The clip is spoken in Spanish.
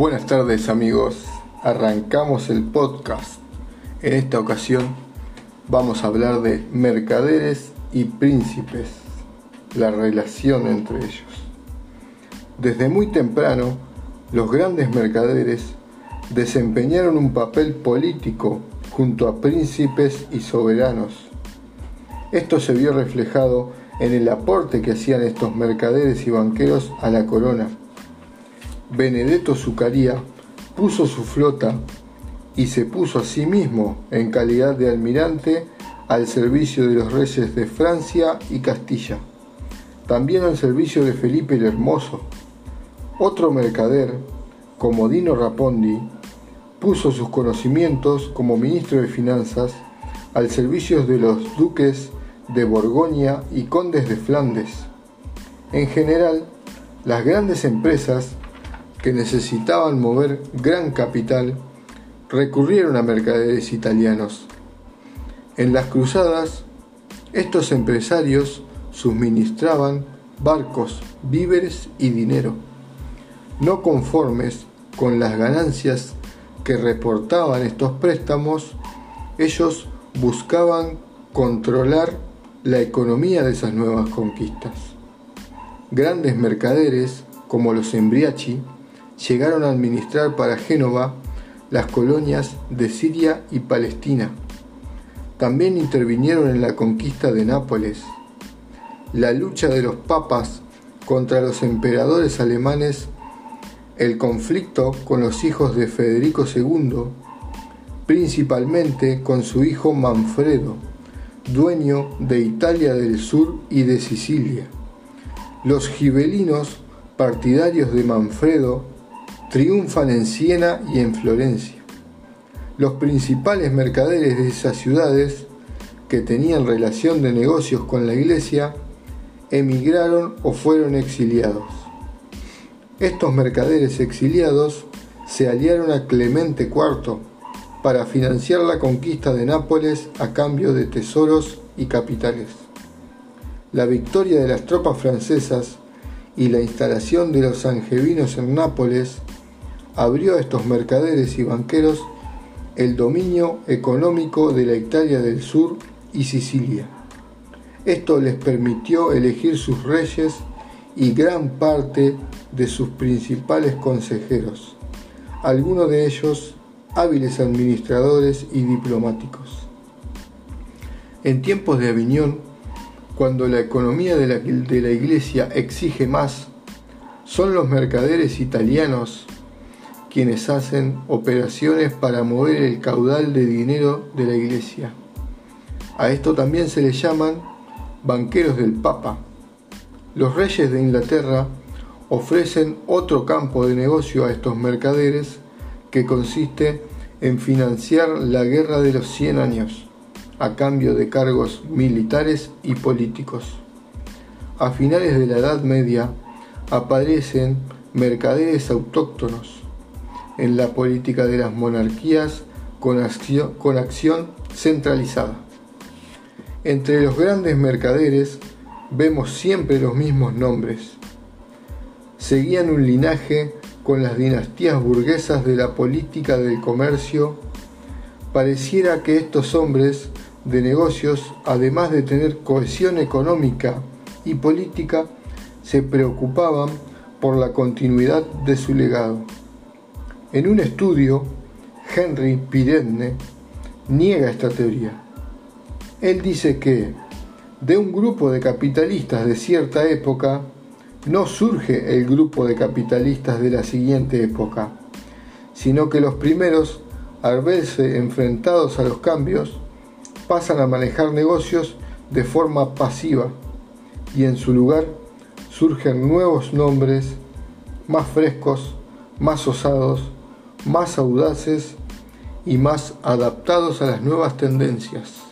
Buenas tardes amigos, arrancamos el podcast. En esta ocasión vamos a hablar de mercaderes y príncipes, la relación entre ellos. Desde muy temprano, los grandes mercaderes desempeñaron un papel político junto a príncipes y soberanos. Esto se vio reflejado en el aporte que hacían estos mercaderes y banqueros a la corona. Benedetto Zucaría puso su flota y se puso a sí mismo en calidad de almirante al servicio de los reyes de Francia y Castilla, también al servicio de Felipe el Hermoso. Otro mercader, como Dino Rapondi, puso sus conocimientos como ministro de Finanzas al servicio de los duques de Borgoña y condes de Flandes. En general, las grandes empresas que necesitaban mover gran capital recurrieron a mercaderes italianos. En las cruzadas, estos empresarios suministraban barcos, víveres y dinero. No conformes con las ganancias que reportaban estos préstamos, ellos buscaban controlar la economía de esas nuevas conquistas. Grandes mercaderes, como los Embriachi, llegaron a administrar para Génova las colonias de Siria y Palestina. También intervinieron en la conquista de Nápoles. La lucha de los papas contra los emperadores alemanes, el conflicto con los hijos de Federico II, principalmente con su hijo Manfredo, dueño de Italia del Sur y de Sicilia. Los gibelinos, partidarios de Manfredo, triunfan en Siena y en Florencia. Los principales mercaderes de esas ciudades, que tenían relación de negocios con la iglesia, emigraron o fueron exiliados. Estos mercaderes exiliados se aliaron a Clemente IV, para financiar la conquista de Nápoles a cambio de tesoros y capitales. La victoria de las tropas francesas y la instalación de los angevinos en Nápoles abrió a estos mercaderes y banqueros el dominio económico de la Italia del Sur y Sicilia. Esto les permitió elegir sus reyes y gran parte de sus principales consejeros, algunos de ellos hábiles administradores y diplomáticos. En tiempos de Aviñón, cuando la economía de la, de la iglesia exige más, son los mercaderes italianos quienes hacen operaciones para mover el caudal de dinero de la iglesia. A esto también se le llaman banqueros del Papa. Los reyes de Inglaterra ofrecen otro campo de negocio a estos mercaderes que consiste en financiar la guerra de los 100 años a cambio de cargos militares y políticos. A finales de la Edad Media aparecen mercaderes autóctonos en la política de las monarquías con acción, con acción centralizada. Entre los grandes mercaderes vemos siempre los mismos nombres. Seguían un linaje con las dinastías burguesas de la política del comercio, pareciera que estos hombres de negocios, además de tener cohesión económica y política, se preocupaban por la continuidad de su legado. En un estudio, Henry Pirenne niega esta teoría. Él dice que de un grupo de capitalistas de cierta época, no surge el grupo de capitalistas de la siguiente época, sino que los primeros, al verse enfrentados a los cambios, pasan a manejar negocios de forma pasiva y en su lugar surgen nuevos nombres más frescos, más osados, más audaces y más adaptados a las nuevas tendencias.